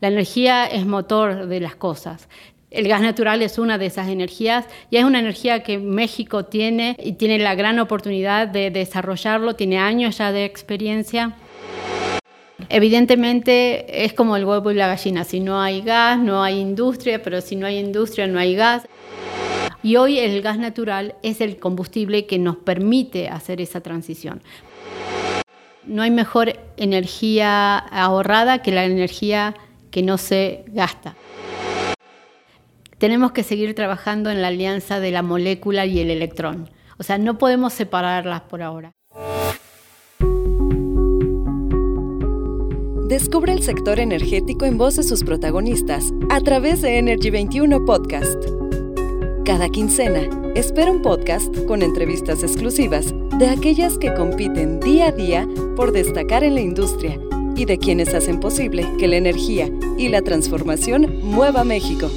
La energía es motor de las cosas. El gas natural es una de esas energías y es una energía que México tiene y tiene la gran oportunidad de desarrollarlo, tiene años ya de experiencia. Evidentemente es como el huevo y la gallina, si no hay gas no hay industria, pero si no hay industria no hay gas. Y hoy el gas natural es el combustible que nos permite hacer esa transición. No hay mejor energía ahorrada que la energía que no se gasta. Tenemos que seguir trabajando en la alianza de la molécula y el electrón. O sea, no podemos separarlas por ahora. Descubre el sector energético en voz de sus protagonistas a través de Energy 21 Podcast. Cada quincena, espera un podcast con entrevistas exclusivas de aquellas que compiten día a día por destacar en la industria y de quienes hacen posible que la energía y la transformación mueva México.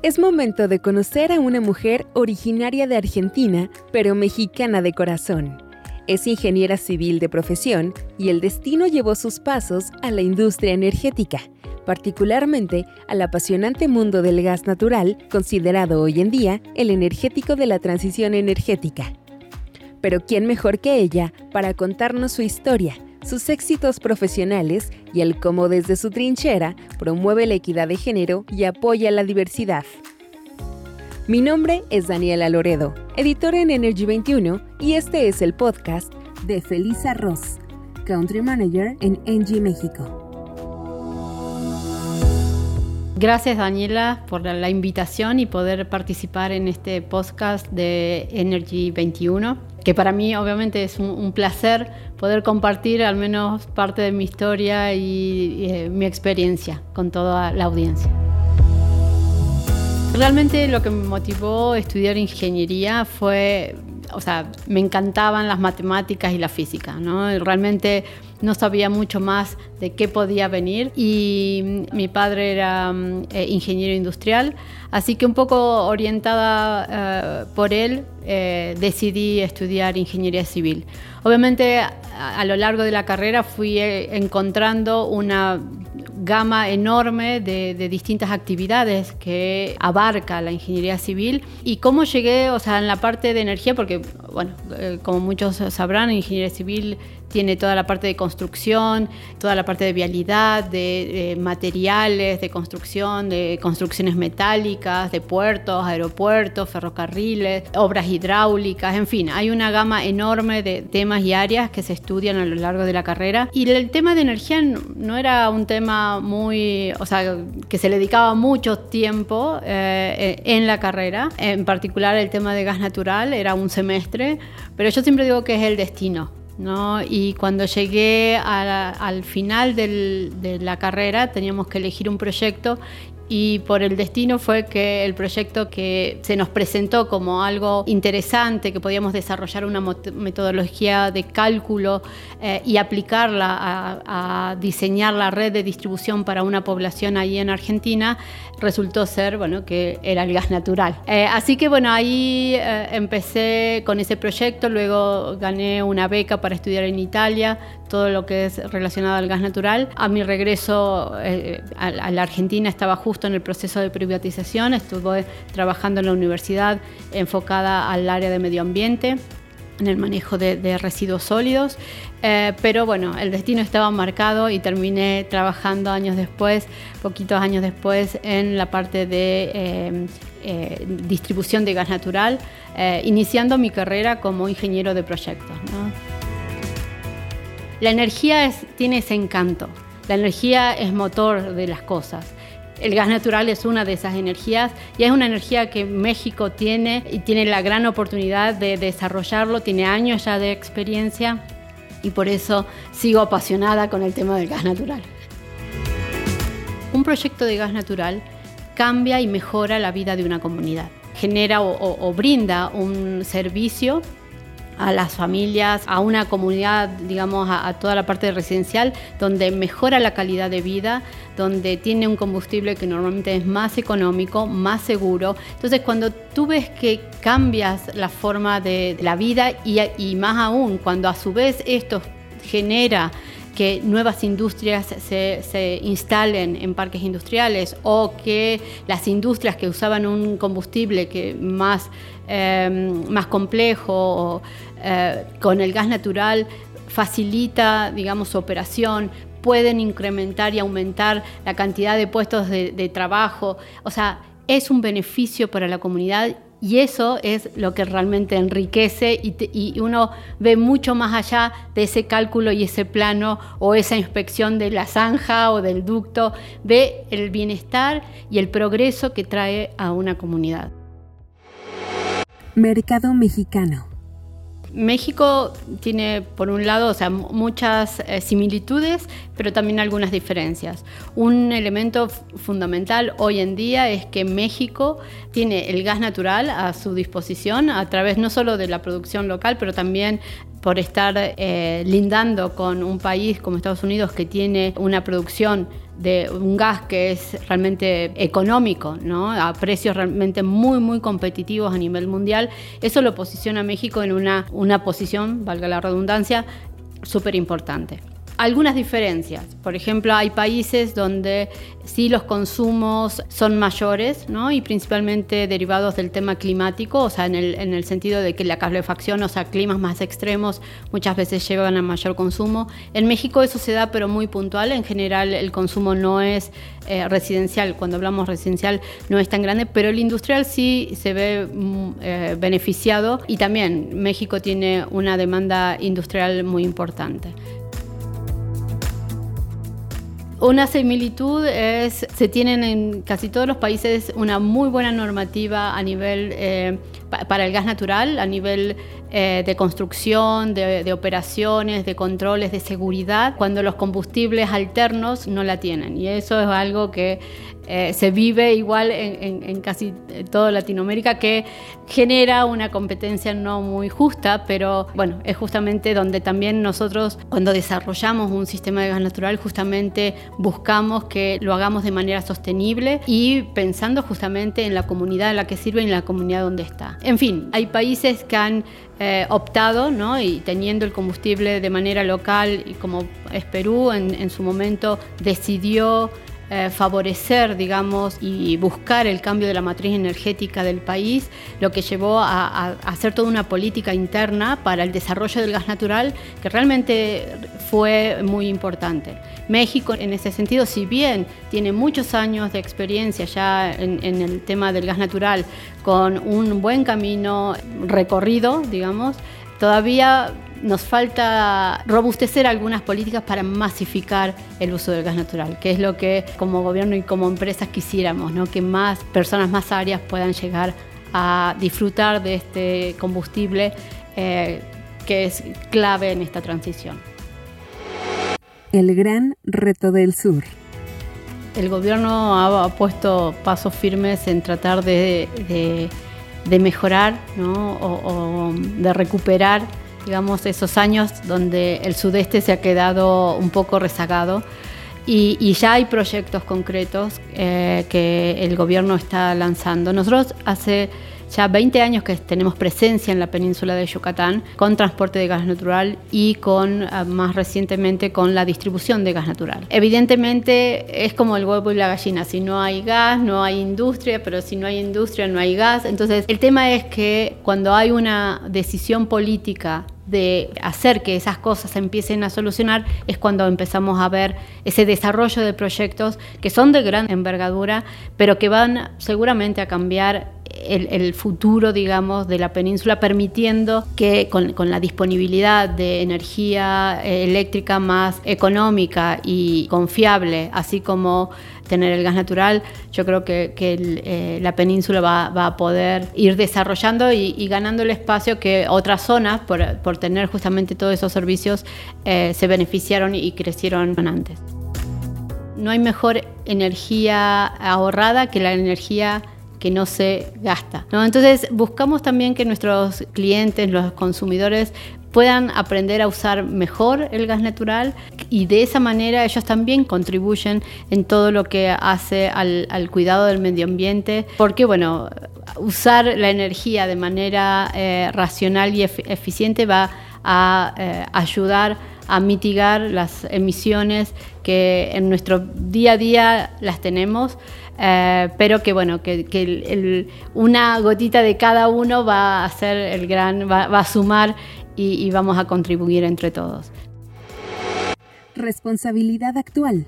Es momento de conocer a una mujer originaria de Argentina, pero mexicana de corazón. Es ingeniera civil de profesión y el destino llevó sus pasos a la industria energética, particularmente al apasionante mundo del gas natural, considerado hoy en día el energético de la transición energética. Pero ¿quién mejor que ella para contarnos su historia, sus éxitos profesionales y el cómo desde su trinchera promueve la equidad de género y apoya la diversidad. Mi nombre es Daniela Loredo, editora en Energy 21 y este es el podcast de Felisa Ross, Country Manager en Engie México. Gracias Daniela por la invitación y poder participar en este podcast de Energy 21 que para mí obviamente es un, placer poder compartir al menos parte de mi historia y, eh, mi experiencia con toda la audiencia. Realmente lo que me motivó a estudiar ingeniería fue, o sea, me encantaban las matemáticas y la física, ¿no? Realmente no sabía mucho más de qué podía venir y mi padre era mm, eh, ingeniero industrial, así que un poco orientada eh, por él eh, decidí estudiar ingeniería civil. Obviamente a, lo largo de la carrera fui encontrando una gama enorme de, distintas actividades que abarca la ingeniería civil. Y cómo llegué, o sea, en la parte de energía, porque, bueno, como muchos sabrán, ingeniería civil tiene toda la parte de construcción, toda la parte de vialidad, de, materiales, de construcción, de construcciones metálicas, de puertos, aeropuertos, ferrocarriles, obras hidráulicas, en fin, hay una gama enorme de temas y áreas que se estudian a lo largo de la carrera. Y el tema de energía no era un tema muy, o sea, que se le dedicaba mucho tiempo eh, en la carrera, en particular el tema de gas natural era un semestre, pero yo siempre digo que es el destino. Y cuando llegué al final de la carrera teníamos que elegir un proyecto y por el destino fue que el proyecto que se nos presentó como algo interesante, que podíamos desarrollar una metodología de cálculo eh, y aplicarla a, diseñar la red de distribución para una población ahí en Argentina, resultó ser, bueno, que era el gas natural. Eh, así que, bueno, ahí eh, empecé con ese proyecto, luego gané una beca para estudiar en Italia, todo lo que es relacionado al gas natural. A mi regreso a la Argentina estaba justo en el proceso de privatización, estuve trabajando en la universidad enfocada al área de medio ambiente en el manejo de, residuos sólidos, eh, pero bueno, el destino estaba marcado y terminé trabajando años después, poquitos años después, en la parte de eh, eh, distribución de gas natural, iniciando mi carrera como ingeniero de proyectos. La energía tiene ese encanto, la energía es motor de las cosas. El gas natural es una de esas energías y es una energía que México tiene y tiene la gran oportunidad de desarrollarlo, tiene años ya de experiencia y por eso sigo apasionada con el tema del gas natural. Un proyecto de gas natural cambia y mejora la vida de una comunidad, genera o, brinda un servicio a las familias, a una comunidad, digamos, a, toda la parte residencial, donde mejora la calidad de vida, donde tiene un combustible que normalmente es más económico, más seguro. Entonces, cuando tú ves que cambias la forma de, la vida y, y más aún, cuando a su vez esto genera que nuevas industrias se, instalen en parques industriales o que las industrias que usaban un combustible que más, em, más complejo o, eh, con el gas natural facilita, digamos, su operación, pueden incrementar y aumentar la cantidad de puestos de, de trabajo. O sea, es un beneficio para la comunidad y eso es lo que realmente enriquece y, uno ve mucho más allá de ese cálculo y ese plano o esa inspección de la zanja o del ducto, ve el bienestar y el progreso que trae a una comunidad. Mercado mexicano. México tiene, por un lado, o sea, muchas eh, similitudes, pero también algunas diferencias. Un elemento fundamental hoy en día es que México tiene el gas natural a su disposición a través no solo de la producción local, pero también por estar eh, lindando con un país como Estados Unidos que tiene una producción de un gas que es realmente económico, ¿no? a precios realmente muy, muy competitivos a nivel mundial, eso lo posiciona a México en una, una posición, valga la redundancia, súper importante algunas diferencias. Por ejemplo, hay países donde sí los consumos son mayores, ¿no? Y principalmente derivados del tema climático, o sea, en el, en el sentido de que la calefacción, o sea, climas más extremos, muchas veces llevan a mayor consumo. En México eso se da, pero muy puntual. En general, el consumo no es eh, residencial. Cuando hablamos residencial, no es tan grande, pero el industrial sí se ve mm, eh, beneficiado. Y también México tiene una demanda industrial muy importante. Una similitud es, se tienen en casi todos los países una muy buena normativa a nivel eh, para el gas natural, a nivel eh, de construcción, de, operaciones, de controles, de seguridad, cuando los combustibles alternos no la tienen. Y eso es algo que eh, se vive igual en, casi toda Latinoamérica, que genera una competencia no muy justa, pero bueno, es justamente donde también nosotros cuando desarrollamos un sistema de gas natural, justamente buscamos que lo hagamos de manera sostenible y pensando justamente en la comunidad en la que sirve y en la comunidad donde está. En fin, hay países que han eh, optado ¿no? y teniendo el combustible de manera local como es Perú en su momento decidió eh, favorecer, digamos, y buscar el cambio de la matriz energética del país, lo que llevó a, hacer toda una política interna para el desarrollo del gas natural que realmente fue muy importante. México, en ese sentido, si bien tiene muchos años de experiencia ya en, en el tema del gas natural, con un buen camino recorrido, digamos, todavía nos falta robustecer algunas políticas para masificar el uso del gas natural, que es lo que como gobierno y como empresas quisiéramos, ¿no? que más personas, más áreas puedan llegar a disfrutar de este combustible eh, que es clave en esta transición. El gran reto del sur. El gobierno ha, puesto pasos firmes en tratar de, mejorar o de recuperar digamos, esos años donde el sudeste se ha quedado un poco rezagado y, ya hay proyectos concretos eh, que el gobierno está lanzando. Nosotros hace ya 20 años que tenemos presencia en la península de Yucatán con transporte de gas natural y con ah, más recientemente con la distribución de gas natural. Evidentemente es como el huevo y la gallina, si no hay gas no hay industria, pero si no hay industria no hay gas. Entonces el tema es que cuando hay una decisión política de hacer que esas cosas empiecen a solucionar es cuando empezamos a ver ese desarrollo de proyectos que son de gran envergadura, pero que van seguramente a cambiar el, futuro, digamos, de la península, permitiendo que con, la disponibilidad de energía eh, eléctrica más económica y confiable, así como tener el gas natural, yo creo que, eh, la península va, a poder ir desarrollando y, ganando el espacio que otras zonas, por, tener justamente todos esos servicios, eh, se beneficiaron y crecieron antes. No hay mejor energía ahorrada que la energía que no se gasta. Entonces buscamos también que nuestros clientes, los consumidores, puedan aprender a usar mejor el gas natural y de esa manera ellos también contribuyen en todo lo que hace al, cuidado del medio ambiente, porque bueno, usar la energía de manera eh, racional y eficiente va a eh, ayudar a mitigar las emisiones que en nuestro día a día las tenemos, eh, pero que bueno, que, una gotita de cada uno va a hacer el gran, va, a sumar y, vamos a contribuir entre todos. Responsabilidad actual.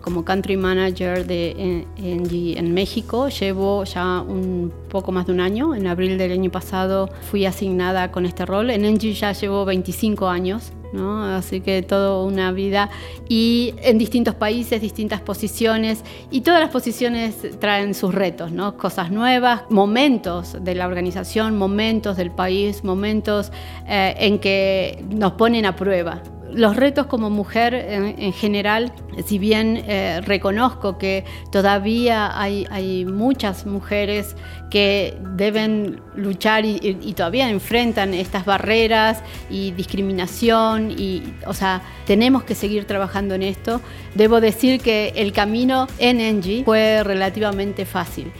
Como country manager de Engie en México, llevo ya un poco más de un año. En abril del año pasado fui asignada con este rol. En Engie ya llevo 25 años Así que toda una vida y en distintos países, distintas posiciones y todas las posiciones traen sus retos, ¿no? Cosas nuevas, momentos de la organización, momentos del país, momentos eh, en que nos ponen a prueba los retos como mujer en, general, si bien eh, reconozco que todavía hay, muchas mujeres que deben luchar y, todavía enfrentan estas barreras y discriminación y, o sea, tenemos que seguir trabajando en esto. Debo decir que el camino en Engie fue relativamente fácil.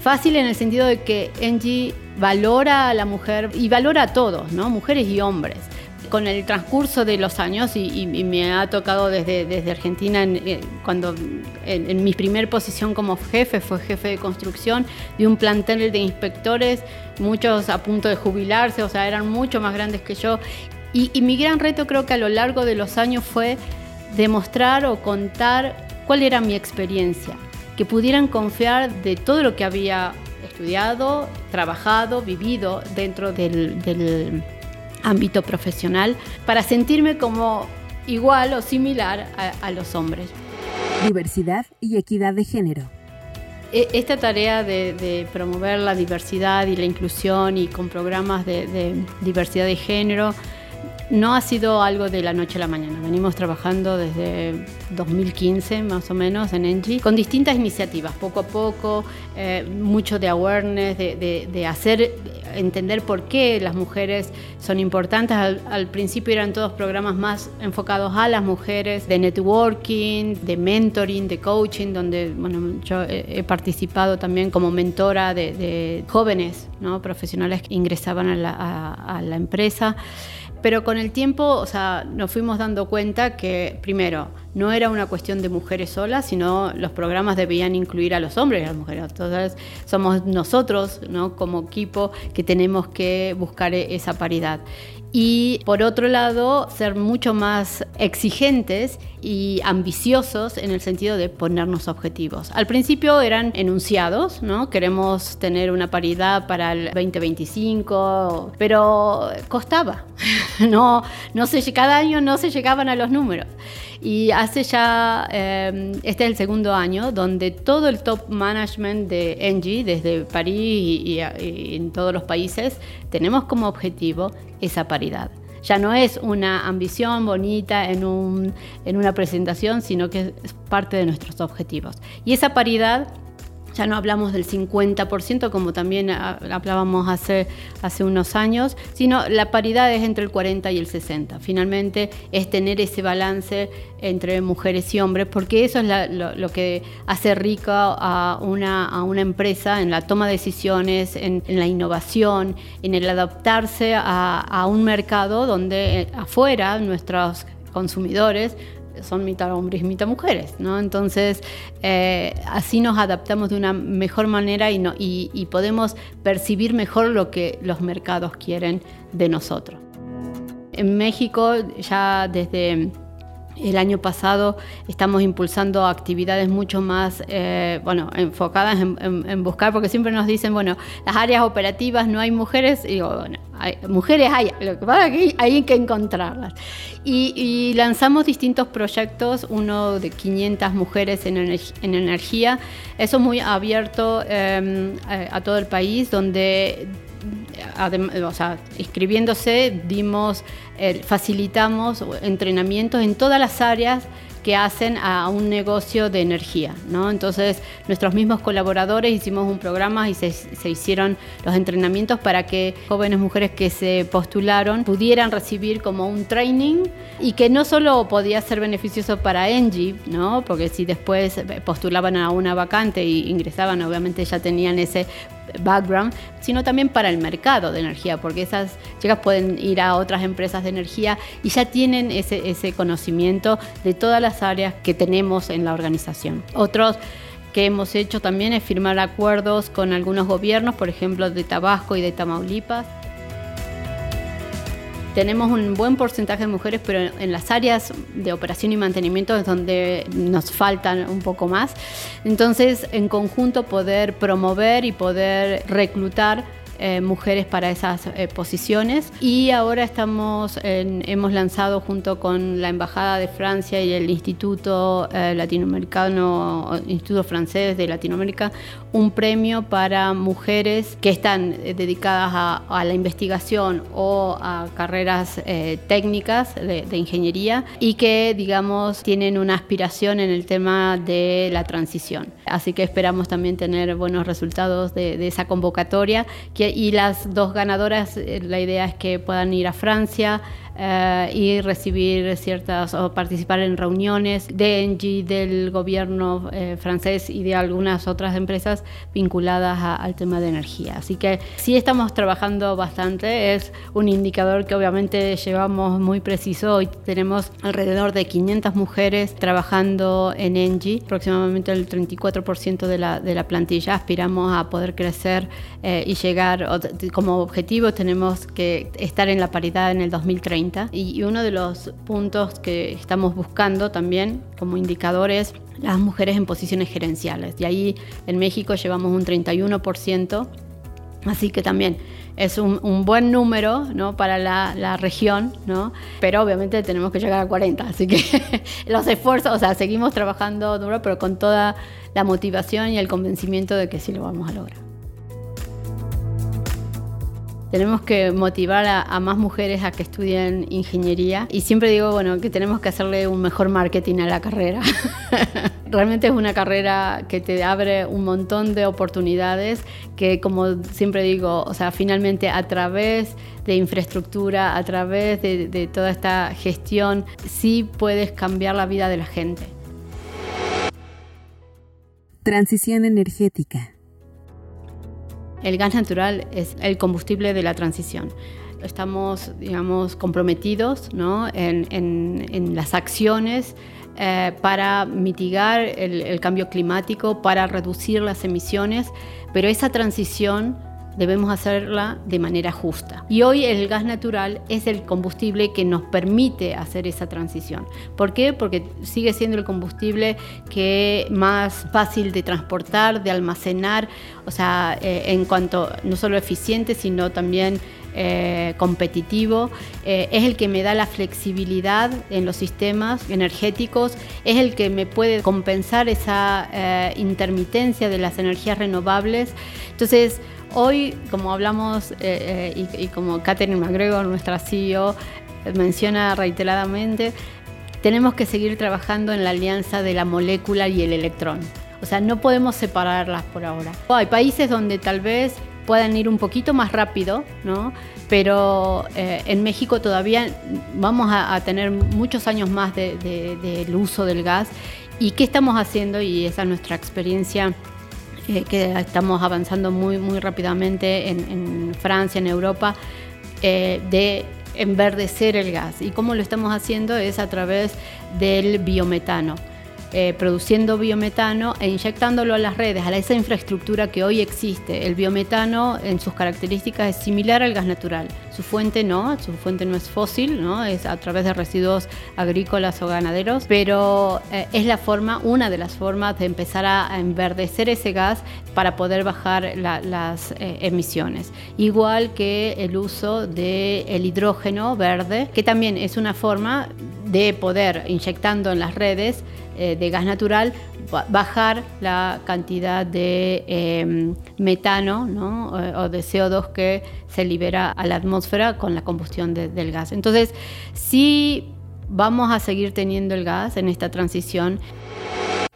Fácil en el sentido de que Engie valora a la mujer y valora a todos, ¿no? Mujeres y hombres con el transcurso de los años y, me ha tocado desde, desde Argentina, en, eh, cuando en, mi primer posición como jefe, fue jefe de construcción de un plantel de inspectores, muchos a punto de jubilarse, o sea, eran mucho más grandes que yo. Y, mi gran reto creo que a lo largo de los años fue demostrar o contar cuál era mi experiencia, que pudieran confiar de todo lo que había estudiado, trabajado, vivido dentro del ámbito profesional para sentirme como igual o similar a, los hombres. Diversidad y equidad de género. E, esta tarea de, promover la diversidad y la inclusión y con programas de diversidad de género no ha sido algo de la noche a la mañana. Venimos trabajando desde 2015 más o menos en Engie con distintas iniciativas, poco a poco, eh, mucho de awareness, de, hacer entender por qué las mujeres son importantes. Al, principio eran todos programas más enfocados a las mujeres, de networking, de mentoring, de coaching, donde bueno, yo he, participado también como mentora de, jóvenes profesionales que ingresaban a la empresa. Pero con el tiempo, o sea, nos fuimos dando cuenta que, primero, no era una cuestión de mujeres solas, sino los programas debían incluir a los hombres y a las mujeres. Entonces, somos nosotros, ¿no? como equipo, que tenemos que buscar esa paridad y por otro lado ser mucho más exigentes y ambiciosos en el sentido de ponernos objetivos. Al principio eran enunciados, ¿no? Queremos tener una paridad para el 2025, pero costaba. No, no se, cada año no se llegaban a los números. Y hace ya, eh, este es el segundo año, donde todo el top management de Engie, desde París y en todos los países, tenemos como objetivo esa paridad. Ya no es una ambición bonita en, un, en una presentación, sino que es parte de nuestros objetivos. Y esa paridad ya no hablamos del 50% como también hablábamos hace, hace unos años, sino la paridad es entre el 40 y el 60. Finalmente es tener ese balance entre mujeres y hombres, porque eso es lo, que hace rica a una, a una empresa en la toma de decisiones, en, la innovación, en el adaptarse a, a un mercado donde eh, afuera nuestros consumidores son mitad hombres y mitad mujeres, ¿no? Entonces, eh, así nos adaptamos de una mejor manera y, no, y podemos percibir mejor lo que los mercados quieren de nosotros. En México, ya desde el año pasado estamos impulsando actividades mucho más, eh, bueno, enfocadas en, buscar, porque siempre nos dicen, bueno, las áreas operativas no hay mujeres, y digo, bueno, mujeres hay, lo que pasa es que hay que encontrarlas. Y, lanzamos distintos proyectos, uno de 500 mujeres en, en energía, eso muy abierto em, a todo el país, donde inscribiéndose, dimos, eh, facilitamos entrenamientos en todas las áreas hacen a un negocio de energía. ¿no? Entonces, nuestros mismos colaboradores hicimos un programa y se, hicieron los entrenamientos para que jóvenes mujeres que se postularon pudieran recibir como un training y que no solo podía ser beneficioso para Engie, ¿no? porque si después postulaban a una vacante e ingresaban, obviamente ya tenían ese background, sino también para el mercado de energía, porque esas chicas pueden ir a otras empresas de energía y ya tienen ese, ese conocimiento de todas las áreas que tenemos en la organización. Otros que hemos hecho también es firmar acuerdos con algunos gobiernos, por ejemplo de Tabasco y de Tamaulipas, tenemos un buen porcentaje de mujeres, pero en las áreas de operación y mantenimiento es donde nos faltan un poco más. Entonces, en conjunto, poder promover y poder reclutar eh, mujeres para esas eh, posiciones y ahora estamos hemos lanzado junto con la Embajada de Francia y el Instituto eh, Latinoamericano, Instituto Francés de Latinoamérica, un premio para mujeres que están dedicadas a, la investigación o a carreras técnicas de, ingeniería y que, digamos, tienen una aspiración en el tema de la transición. Así que esperamos también tener buenos resultados de, esa convocatoria. Y las dos ganadoras, eh, la idea es que puedan ir a Francia eh, y recibir ciertas o participar en reuniones de Engie, del gobierno eh, francés y de algunas otras empresas vinculadas al tema de energía. Así que sí estamos trabajando bastante, es un indicador que obviamente llevamos muy preciso. Hoy tenemos alrededor de 500 mujeres trabajando en Engie, aproximadamente el 34% de la, de la plantilla. Aspiramos a poder crecer eh, y llegar, como objetivo tenemos que estar en la paridad en el 2030 y uno de los puntos que estamos buscando también como indicador es las mujeres en posiciones gerenciales. Y ahí en México llevamos un 31%, así que también es un, buen número ¿no? para la, la, región, ¿no? pero obviamente tenemos que llegar a 40, así que los esfuerzos, o sea, seguimos trabajando duro, pero con toda la motivación y el convencimiento de que sí lo vamos a lograr. Tenemos que motivar a, más mujeres a que estudien ingeniería y siempre digo, bueno, que tenemos que hacerle un mejor marketing a la carrera. Realmente es una carrera que te abre un montón de oportunidades que, como siempre digo, o sea, finalmente a través de infraestructura, a través de, de toda esta gestión, sí puedes cambiar la vida de la gente. Transición energética. El gas natural es el combustible de la transición. Estamos, digamos, comprometidos en, las acciones eh, para mitigar el, cambio climático, para reducir las emisiones, pero esa transición debemos hacerla de manera justa. Y hoy el gas natural es el combustible que nos permite hacer esa transición. ¿Por qué? Porque sigue siendo el combustible que más fácil de transportar, de almacenar, o sea, eh, en cuanto no solo eficiente, sino también eh, competitivo, eh, es el que me da la flexibilidad en los sistemas energéticos, es el que me puede compensar esa intermitencia de las energías renovables. Entonces, Hoy, como hablamos eh, eh, y, como Catherine McGregor, nuestra CEO, menciona reiteradamente, tenemos que seguir trabajando en la alianza de la molécula y el electrón. O sea, no podemos separarlas por ahora. Hay países donde tal vez puedan ir un poquito más rápido, ¿no? pero eh, en México todavía vamos a, tener muchos años más del uso del gas. ¿Y qué estamos haciendo? Y esa es nuestra experiencia que estamos avanzando muy, muy rápidamente en, Francia, en Europa, eh, de enverdecer el gas. Y cómo lo estamos haciendo es a través del biometano. Eh, produciendo biometano e inyectándolo a las redes, a esa infraestructura que hoy existe. El biometano en sus características es similar al gas natural. Su fuente no, su fuente no es fósil, ¿no? es a través de residuos agrícolas o ganaderos, pero eh, es la forma, una de las formas de empezar a, enverdecer ese gas para poder bajar las eh, emisiones. Igual que el uso del hidrógeno verde, que también es una forma de poder, inyectando en las redes, eh, de gas natural, bajar la cantidad de em, metano o, de CO2 que se libera a la atmósfera con la combustión del gas. Entonces, sí vamos a seguir teniendo el gas en esta transición.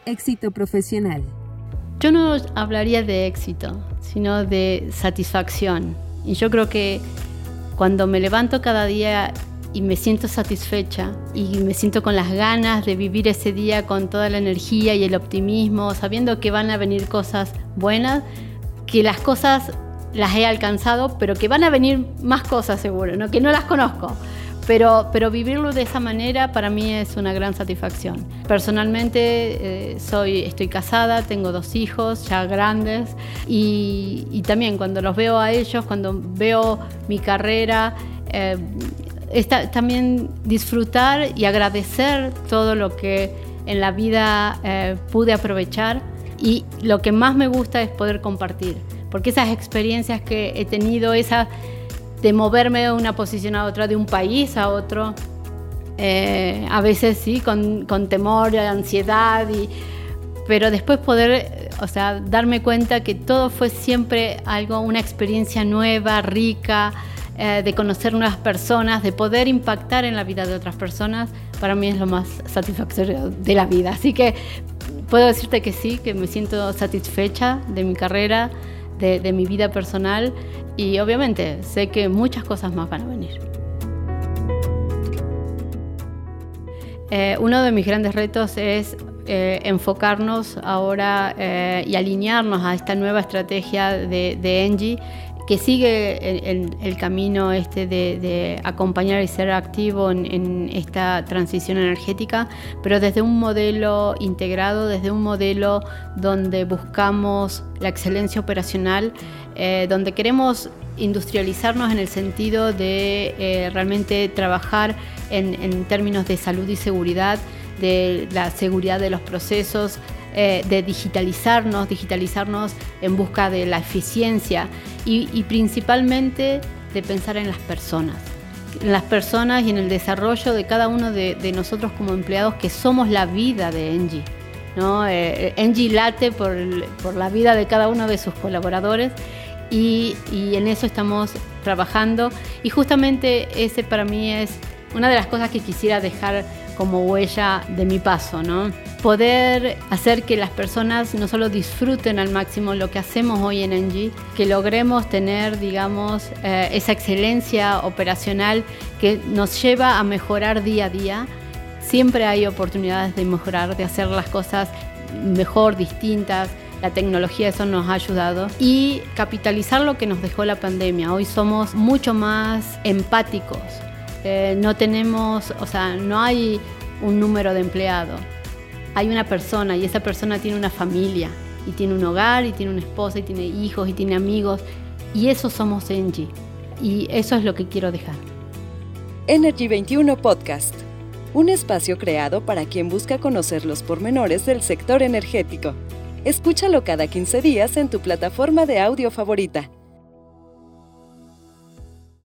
Éxito profesional. Yo no hablaría de éxito, sino de satisfacción. Y yo creo que cuando me levanto cada día y me siento satisfecha y me siento con las ganas de vivir ese día con toda la energía y el optimismo, sabiendo que van a venir cosas buenas, que las cosas las he alcanzado, pero que van a venir más cosas seguro, ¿no? que no las conozco. Pero, pero vivirlo de esa manera para mí es una gran satisfacción. Personalmente eh, soy, estoy casada, tengo dos hijos ya grandes y, y, también cuando los veo a ellos, cuando veo mi carrera, eh, también disfrutar y agradecer todo lo que en la vida eh, pude aprovechar. Y lo que más me gusta es poder compartir, porque esas experiencias que he tenido, esa de moverme de una posición a otra, de un país a otro, eh, a veces sí, con, con temor, ansiedad, y, pero después poder, o sea, darme cuenta que todo fue siempre algo, una experiencia nueva, rica, eh, de conocer nuevas personas, de poder impactar en la vida de otras personas, para mí es lo más satisfactorio de la vida. Así que puedo decirte que sí, que me siento satisfecha de mi carrera, de, mi vida personal y obviamente sé que muchas cosas más van a venir. Eh, uno de mis grandes retos es eh, enfocarnos ahora y alinearnos a esta nueva estrategia de, de que sigue el, camino este de, acompañar y ser activo en, esta transición energética, pero desde un modelo integrado, desde un modelo donde buscamos la excelencia operacional, eh, donde queremos industrializarnos en el sentido de eh, realmente trabajar en términos de salud y seguridad, de la seguridad de los procesos, eh, de digitalizarnos, digitalizarnos en busca de la eficiencia y, principalmente de pensar en las personas, en las personas y en el desarrollo de cada uno de, nosotros como empleados que somos la vida de Engie. ¿no? Eh, Engie late por, la vida de cada uno de sus colaboradores y, y en eso estamos trabajando y justamente ese para mí es una de las cosas que quisiera dejar como huella de mi paso, ¿no? Poder hacer que las personas no solo disfruten al máximo lo que hacemos hoy en Engie, que logremos tener, digamos, eh, esa excelencia operacional que nos lleva a mejorar día a día. Siempre hay oportunidades de mejorar, de hacer las cosas mejor, distintas. La tecnología eso nos ha ayudado y capitalizar lo que nos dejó la pandemia. Hoy somos mucho más empáticos, eh, no tenemos, o sea, no hay un número de empleados. Hay una persona y esa persona tiene una familia y tiene un hogar y tiene una esposa y tiene hijos y tiene amigos y eso somos Engie y eso es lo que quiero dejar. Energy 21 Podcast, un espacio creado para quien busca conocer los pormenores del sector energético. Escúchalo cada 15 días en tu plataforma de audio favorita.